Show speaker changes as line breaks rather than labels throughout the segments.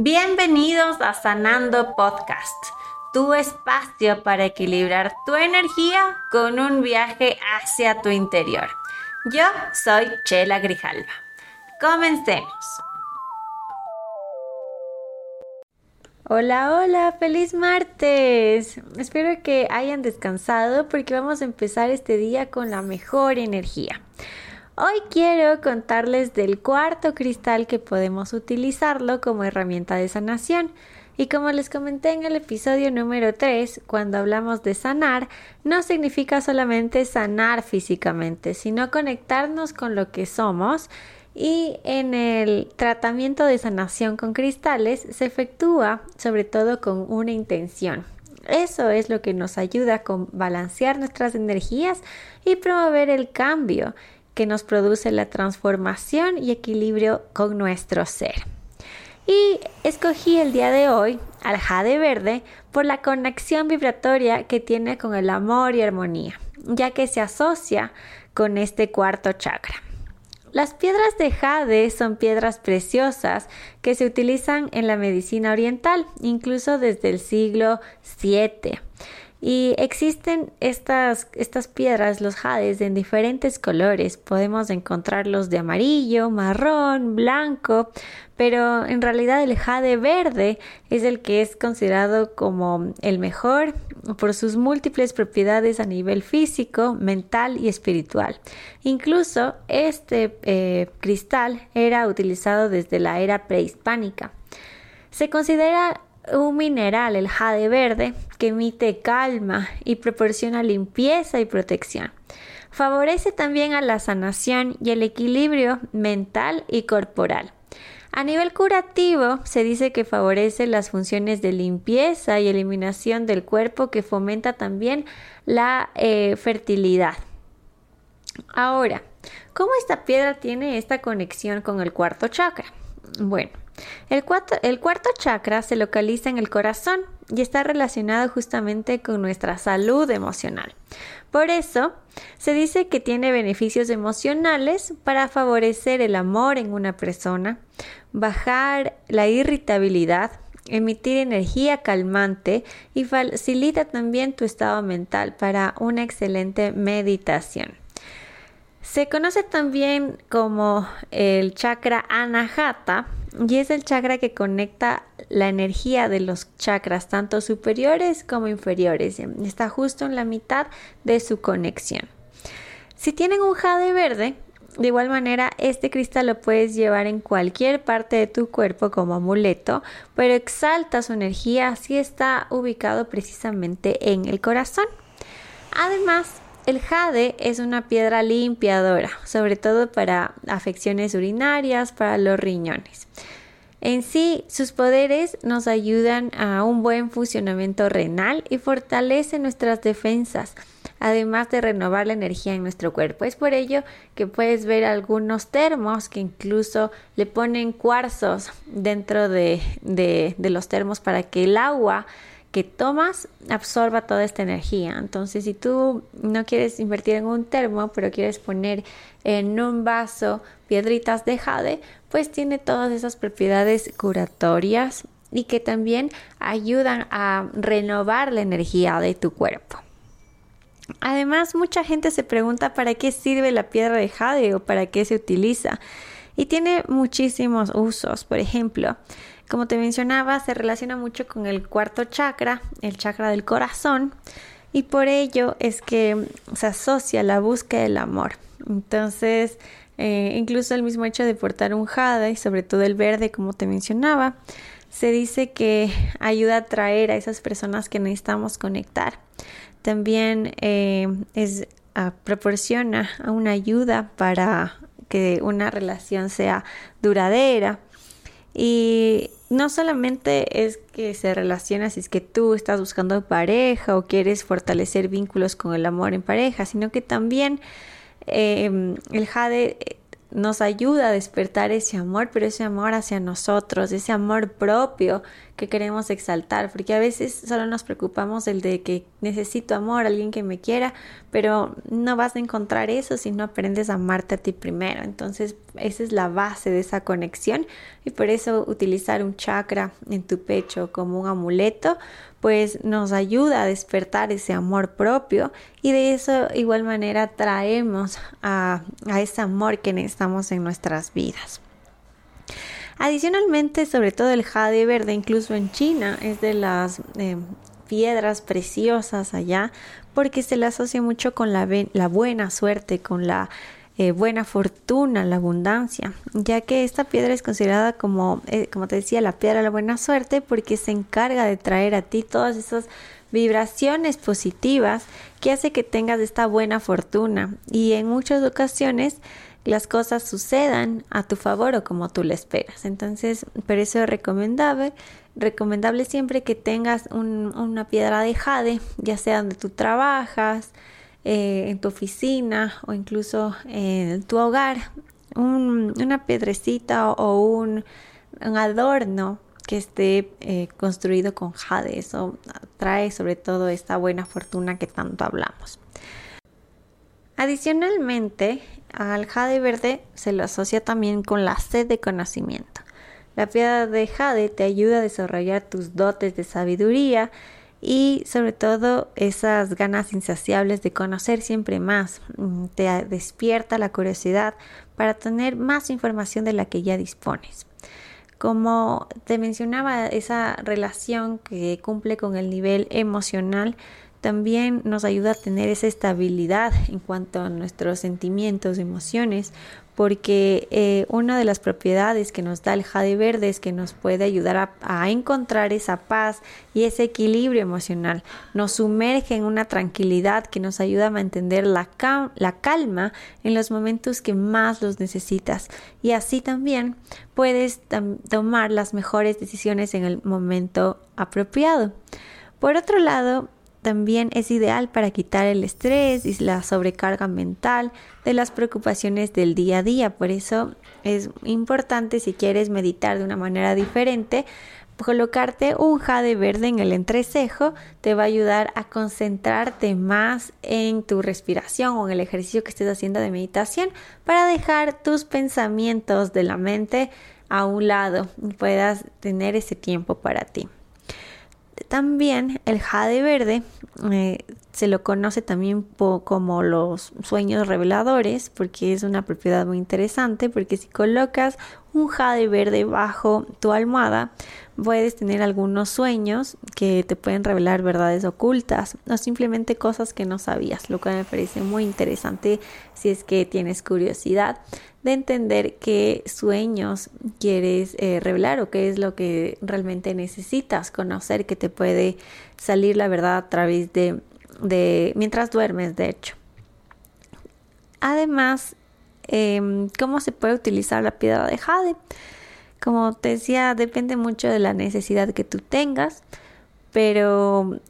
Bienvenidos a Sanando Podcast, tu espacio para equilibrar tu energía con un viaje hacia tu interior. Yo soy Chela Grijalva. Comencemos. Hola, hola, feliz martes. Espero que hayan descansado porque vamos a empezar este día con la mejor energía. Hoy quiero contarles del cuarto cristal que podemos utilizarlo como herramienta de sanación. Y como les comenté en el episodio número 3, cuando hablamos de sanar, no significa solamente sanar físicamente, sino conectarnos con lo que somos y en el tratamiento de sanación con cristales se efectúa sobre todo con una intención. Eso es lo que nos ayuda a balancear nuestras energías y promover el cambio que nos produce la transformación y equilibrio con nuestro ser. Y escogí el día de hoy al jade verde por la conexión vibratoria que tiene con el amor y armonía, ya que se asocia con este cuarto chakra. Las piedras de jade son piedras preciosas que se utilizan en la medicina oriental, incluso desde el siglo VII. Y existen estas, estas piedras, los jades, en diferentes colores. Podemos encontrarlos de amarillo, marrón, blanco, pero en realidad el jade verde es el que es considerado como el mejor por sus múltiples propiedades a nivel físico, mental y espiritual. Incluso este eh, cristal era utilizado desde la era prehispánica. Se considera un mineral, el jade verde, que emite calma y proporciona limpieza y protección. Favorece también a la sanación y el equilibrio mental y corporal. A nivel curativo, se dice que favorece las funciones de limpieza y eliminación del cuerpo, que fomenta también la eh, fertilidad. Ahora, ¿cómo esta piedra tiene esta conexión con el cuarto chakra? Bueno, el cuarto, chakra se localiza en el corazón y está relacionado justamente con nuestra salud emocional. Por eso, se dice que tiene beneficios emocionales para favorecer el amor en una persona, bajar la irritabilidad, emitir energía calmante y facilita también tu estado mental para una excelente meditación. Se conoce también como el chakra anahata y es el chakra que conecta la energía de los chakras, tanto superiores como inferiores. Está justo en la mitad de su conexión. Si tienen un jade verde, de igual manera, este cristal lo puedes llevar en cualquier parte de tu cuerpo como amuleto, pero exalta su energía si está ubicado precisamente en el corazón. Además, el jade es una piedra limpiadora, sobre todo para afecciones urinarias, para los riñones. En sí, sus poderes nos ayudan a un buen funcionamiento renal y fortalecen nuestras defensas, además de renovar la energía en nuestro cuerpo. Es por ello que puedes ver algunos termos que incluso le ponen cuarzos dentro de, de los termos para que el agua que tomas absorba toda esta energía. Entonces, si tú no quieres invertir en un termo, pero quieres poner en un vaso piedritas de jade, pues tiene todas esas propiedades curatorias y que también ayudan a renovar la energía de tu cuerpo. Además, mucha gente se pregunta para qué sirve la piedra de jade o para qué se utiliza. Y tiene muchísimos usos. Por ejemplo, como te mencionaba, se relaciona mucho con el cuarto chakra, el chakra del corazón, y por ello es que se asocia la búsqueda del amor. Entonces, eh, incluso el mismo hecho de portar un jade y sobre todo el verde, como te mencionaba, se dice que ayuda a atraer a esas personas que necesitamos conectar. También eh, es, proporciona una ayuda para que una relación sea duradera. Y no solamente es que se relaciona si es que tú estás buscando pareja o quieres fortalecer vínculos con el amor en pareja, sino que también em, el jade eh, nos ayuda a despertar ese amor, pero ese amor hacia nosotros, ese amor propio que queremos exaltar, porque a veces solo nos preocupamos del de que necesito amor, alguien que me quiera, pero no vas a encontrar eso si no aprendes a amarte a ti primero. Entonces, esa es la base de esa conexión y por eso utilizar un chakra en tu pecho como un amuleto, pues nos ayuda a despertar ese amor propio y de eso igual manera traemos a, a ese amor que necesitamos en nuestras vidas. Adicionalmente, sobre todo el jade verde, incluso en China, es de las eh, piedras preciosas allá, porque se le asocia mucho con la, buena suerte, con la eh, buena fortuna, la abundancia, ya que esta piedra es considerada como, eh, como te decía, la piedra de la buena suerte, porque se encarga de traer a ti todas esas vibraciones positivas que hace que tengas esta buena fortuna. Y en muchas ocasiones las cosas sucedan a tu favor o como tú le esperas. Entonces, por eso es recomendable, recomendable siempre que tengas una piedra de jade, ya sea donde tú trabajas, eh, en tu oficina o incluso en tu hogar, una piedrecita o, un, adorno que esté eh, construido con jade. Eso trae sobre todo esta buena fortuna que tanto hablamos. Adicionalmente, al jade verde se lo asocia también con la sed de conocimiento. La piedra de jade te ayuda a desarrollar tus dotes de sabiduría y sobre todo esas ganas insaciables de conocer siempre más. Mm, te despierta la curiosidad para tener más información de la que ya dispones. Como te mencionaba, esa relación que cumple con el nivel emocional también nos ayuda a tener esa estabilidad en cuanto a nuestros sentimientos, emociones, porque eh, una de las propiedades que nos da el jade verde es que nos puede ayudar a, encontrar esa paz y ese equilibrio emocional. Nos sumerge en una tranquilidad que nos ayuda a mantener la, la calma en los momentos que más los necesitas. Y así también puedes tomar las mejores decisiones en el momento apropiado. Por otro lado, también es ideal para quitar el estrés y la sobrecarga mental de las preocupaciones del día a día. Por eso es importante si quieres meditar de una manera diferente, colocarte un jade verde en el entrecejo te va a ayudar a concentrarte más en tu respiración o en el ejercicio que estés haciendo de meditación para dejar tus pensamientos de la mente a un lado y puedas tener ese tiempo para ti. También el jade verde eh, se lo conoce también como los sueños reveladores porque es una propiedad muy interesante porque si colocas un jade verde bajo tu almohada puedes tener algunos sueños que te pueden revelar verdades ocultas o simplemente cosas que no sabías, lo cual me parece muy interesante si es que tienes curiosidad de entender qué sueños quieres eh, revelar o qué es lo que realmente necesitas conocer que te puede salir la verdad a través de, mientras duermes, de hecho. Además, em, ¿cómo se puede utilizar la piedra de jade? Como te decía, depende mucho de la necesidad que tú tengas, pero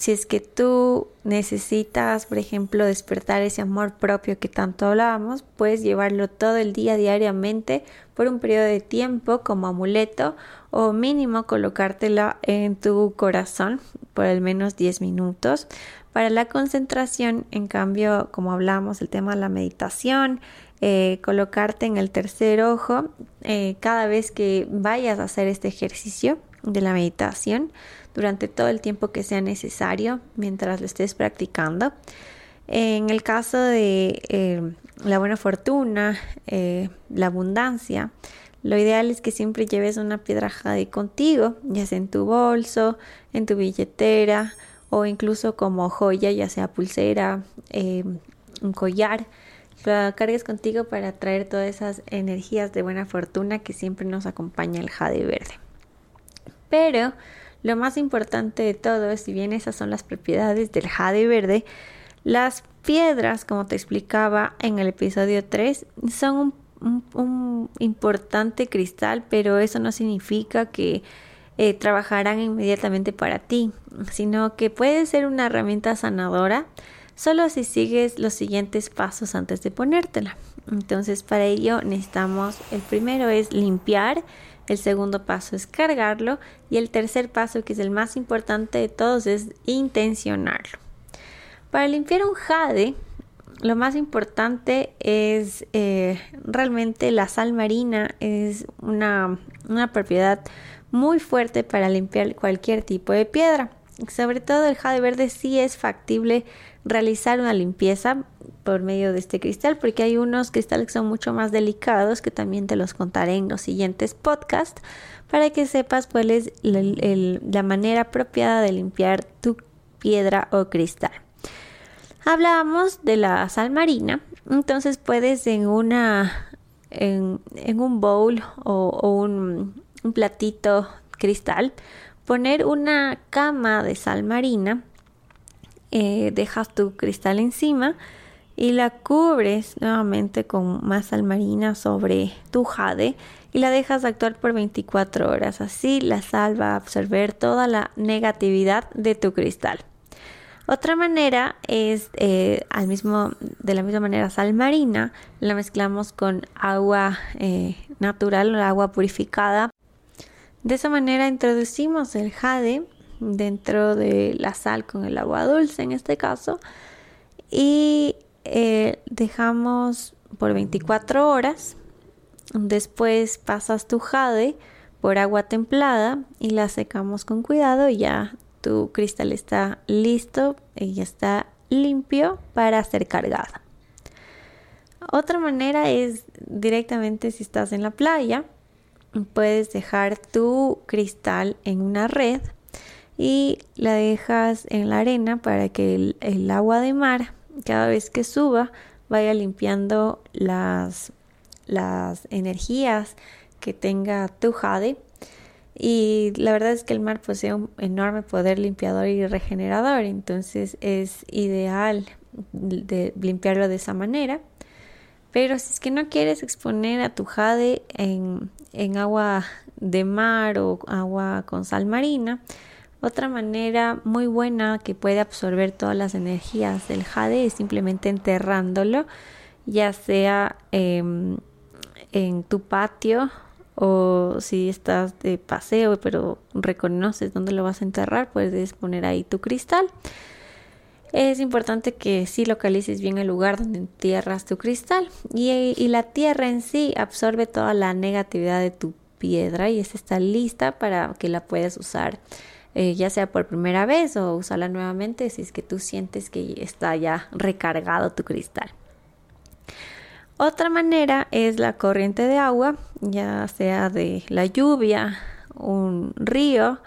si es que tú necesitas, por ejemplo, despertar ese amor propio que tanto hablábamos, puedes llevarlo todo el día diariamente por un periodo de tiempo como amuleto o mínimo colocártela en tu corazón por al menos 10 minutos. Para la concentración, en cambio, como hablamos, el tema de la meditación, eh, colocarte en el tercer ojo eh, cada vez que vayas a hacer este ejercicio de la meditación durante todo el tiempo que sea necesario mientras lo estés practicando. En el caso de eh, la buena fortuna, la abundancia, lo ideal es que siempre lleves una piedra jade contigo, ya sea en tu bolso, en tu billetera o incluso como joya, ya sea pulsera, un collar la cargues contigo para traer todas esas energías de buena fortuna que siempre nos acompaña el jade verde. Pero lo más importante de todo, si bien esas son las propiedades del jade verde, las piedras, como te explicaba en el episodio 3, son un, importante cristal, pero eso no significa que eh, trabajarán inmediatamente para ti, sino que puede ser una herramienta sanadora solo si sigues los siguientes pasos antes de ponértela. Entonces para ello necesitamos, el primero es limpiar El segundo paso es cargarlo y el tercer paso, que es el más importante de todos, es intencionarlo. Para limpiar un jade, lo más importante es eh, realmente la sal marina, es una, una propiedad muy fuerte para limpiar cualquier tipo de piedra. Sobre todo el jade verde sí es factible realizar una limpieza por medio de este cristal porque hay unos cristales que son mucho más delicados que también te los contaré en los siguientes podcasts para que sepas cuál es la manera apropiada de limpiar tu piedra o cristal. Hablábamos de la sal marina, entonces puedes en una en, un bowl o, un, un platito cristal poner una cama de sal marina, eh, dejas tu cristal encima y la cubres nuevamente con más sal marina sobre tu jade y la dejas actuar por 24 horas. Así la sal va a absorber toda la negatividad de tu cristal. Otra manera es eh, al mismo, de la misma manera sal marina, la mezclamos con agua eh, natural o agua purificada de esa manera introducimos el jade dentro de la sal con el agua dulce en este caso y eh, dejamos por 24 horas. Después pasas tu jade por agua templada y la secamos con cuidado y ya tu cristal está listo y ya está limpio para ser cargado. Otra manera es directamente si estás en la playa, puedes dejar tu cristal en una red y la dejas en la arena para que el, agua de mar cada vez que suba vaya limpiando las, las energías que tenga tu jade. Y la verdad es que el mar posee un enorme poder limpiador y regenerador entonces es ideal de limpiarlo de esa manera. Pero si es que no quieres exponer a tu jade en, agua de mar o agua con sal marina, otra manera muy buena que puede absorber todas las energías del jade es simplemente enterrándolo, ya sea em, en tu patio o si estás de paseo pero reconoces dónde lo vas a enterrar, puedes poner ahí tu cristal es importante que sí localices bien el lugar donde entierras tu cristal y, la tierra en sí absorbe toda la negatividad de tu piedra y esta está lista para que la puedas usar eh, ya sea por primera vez o usarla nuevamente si es que tú sientes que está ya recargado tu cristal. Otra manera es la corriente de agua, ya sea de la lluvia, un río,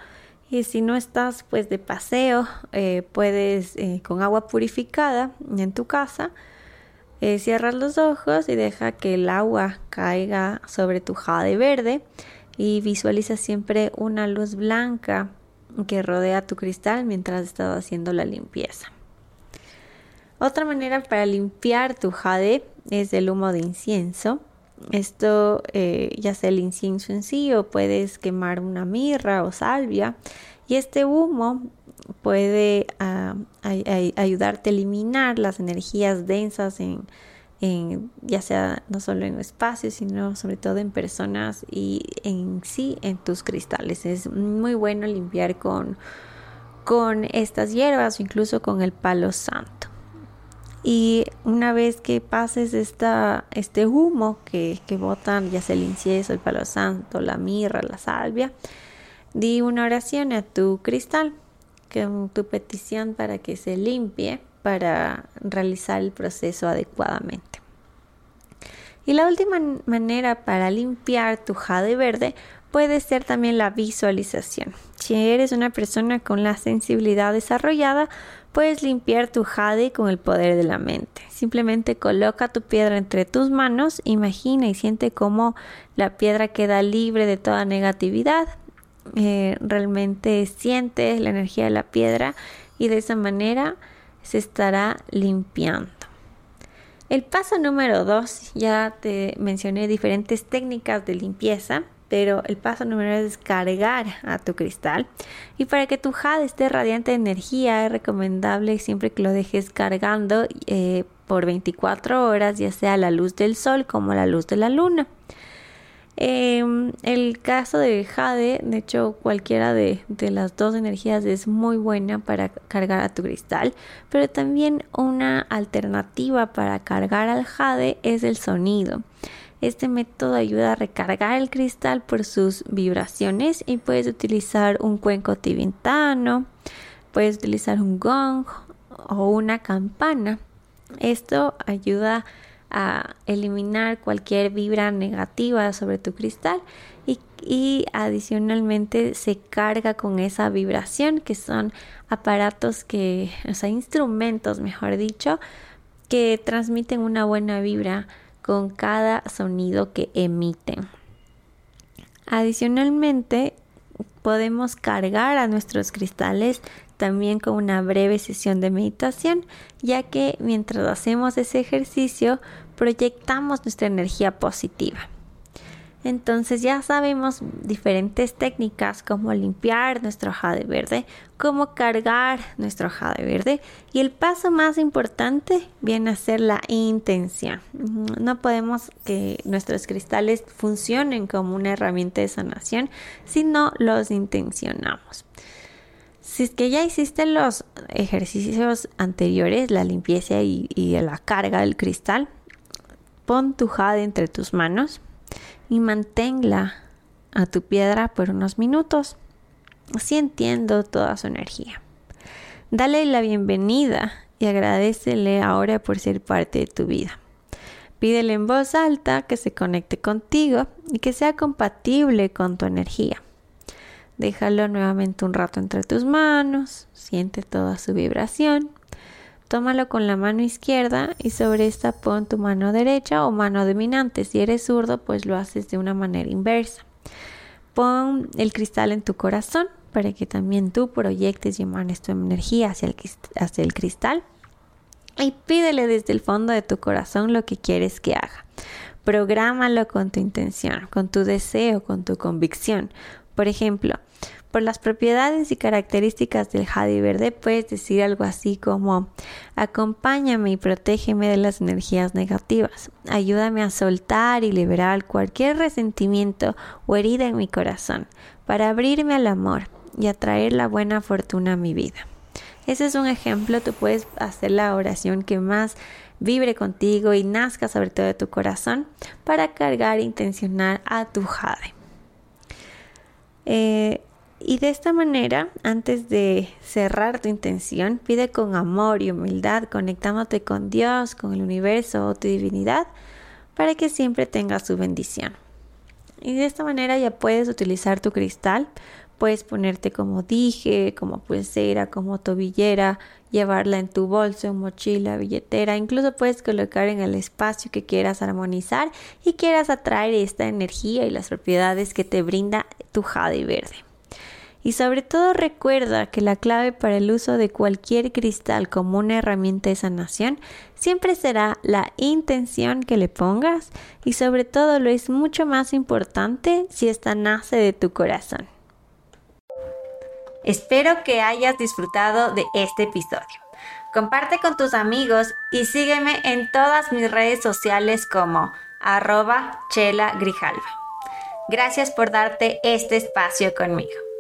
y si no estás pues de paseo, eh, puedes eh, con agua purificada en tu casa, eh, cierras los ojos y deja que el agua caiga sobre tu jade verde y visualiza siempre una luz blanca que rodea tu cristal mientras estás haciendo la limpieza. Otra manera para limpiar tu jade es el humo de incienso. Esto eh, ya sea el incienso en sí o puedes quemar una mirra o salvia y este humo puede ah, ayudarte a eliminar las energías densas en, ya sea no solo en espacios sino sobre todo en personas y en sí en tus cristales. Es muy bueno limpiar con con estas hierbas o incluso con el palo santo y una vez que pases esta, este humo que, que botan, ya sea el incienso, el palo santo, la mirra, la salvia, di una oración a tu cristal con tu petición para que se limpie para realizar el proceso adecuadamente. Y la última manera para limpiar tu jade verde puede ser también la visualización. Si eres una persona con la sensibilidad desarrollada, Puedes limpiar tu jade con el poder de la mente. Simplemente coloca tu piedra entre tus manos, imagina y siente cómo la piedra queda libre de toda negatividad. Eh, realmente sientes la energía de la piedra y de esa manera se estará limpiando. El paso número dos, ya te mencioné diferentes técnicas de limpieza pero el paso número es cargar a tu cristal. Y para que tu jade esté radiante de energía, es recomendable siempre que lo dejes cargando eh, por 24 horas, ya sea la luz del sol como la luz de la luna. Em, el caso de jade, de hecho cualquiera de, las dos energías es muy buena para cargar a tu cristal, pero también una alternativa para cargar al jade es el sonido. Este método ayuda a recargar el cristal por sus vibraciones y puedes utilizar un cuenco tibetano, puedes utilizar un gong o una campana. Esto ayuda a eliminar cualquier vibra negativa sobre tu cristal y, adicionalmente se carga con esa vibración que son aparatos que, o sea, instrumentos, mejor dicho, que transmiten una buena vibra con cada sonido que emiten. Adicionalmente, podemos cargar a nuestros cristales también con una breve sesión de meditación, ya que mientras hacemos ese ejercicio proyectamos nuestra energía positiva. Entonces ya sabemos diferentes técnicas como limpiar nuestro jade verde, cómo cargar nuestro jade verde y el paso más importante viene a ser la intención. No podemos que nuestros cristales funcionen como una herramienta de sanación si no los intencionamos. Si es que ya hiciste los ejercicios anteriores, la limpieza y, y la carga del cristal, pon tu jade entre tus manos y manténla a tu piedra por unos minutos. Así entiendo toda su energía. Dale la bienvenida y agradecele ahora por ser parte de tu vida. Pídele en voz alta que se conecte contigo y que sea compatible con tu energía. Déjalo nuevamente un rato entre tus manos, siente toda su vibración Tómalo con la mano izquierda y sobre esta pon tu mano derecha o mano dominante. Si eres zurdo, pues lo haces de una manera inversa. Pon el cristal en tu corazón para que también tú proyectes y emanes tu energía hacia el, hacia el cristal. Y pídele desde el fondo de tu corazón lo que quieres que haga. Prográmalo con tu intención, con tu deseo, con tu convicción. Por ejemplo, por las propiedades y características del jade verde puedes decir algo así como acompáñame y protégeme de las energías negativas, ayúdame a soltar y liberar cualquier resentimiento o herida en mi corazón para abrirme al amor y atraer la buena fortuna a mi vida. Ese es un ejemplo, tú puedes hacer la oración que más vibre contigo y nazca sobre todo de tu corazón para cargar e intencionar a tu jade. Eh, y de esta manera, antes de cerrar tu intención, pide con amor y humildad, conectándote con Dios, con el universo o tu divinidad, para que siempre tengas su bendición. Y de esta manera ya puedes utilizar tu cristal, puedes ponerte como dije, como pulsera, como tobillera, llevarla en tu bolso, mochila, billetera, incluso puedes colocar en el espacio que quieras armonizar y quieras atraer esta energía y las propiedades que te brinda tu jade verde. Y sobre todo recuerda que la clave para el uso de cualquier cristal como una herramienta de sanación siempre será la intención que le pongas y sobre todo lo es mucho más importante si esta nace de tu corazón. Espero que hayas disfrutado de este episodio. Comparte con tus amigos y sígueme en todas mis redes sociales como arroba chela grijalva. Gracias por darte este espacio conmigo.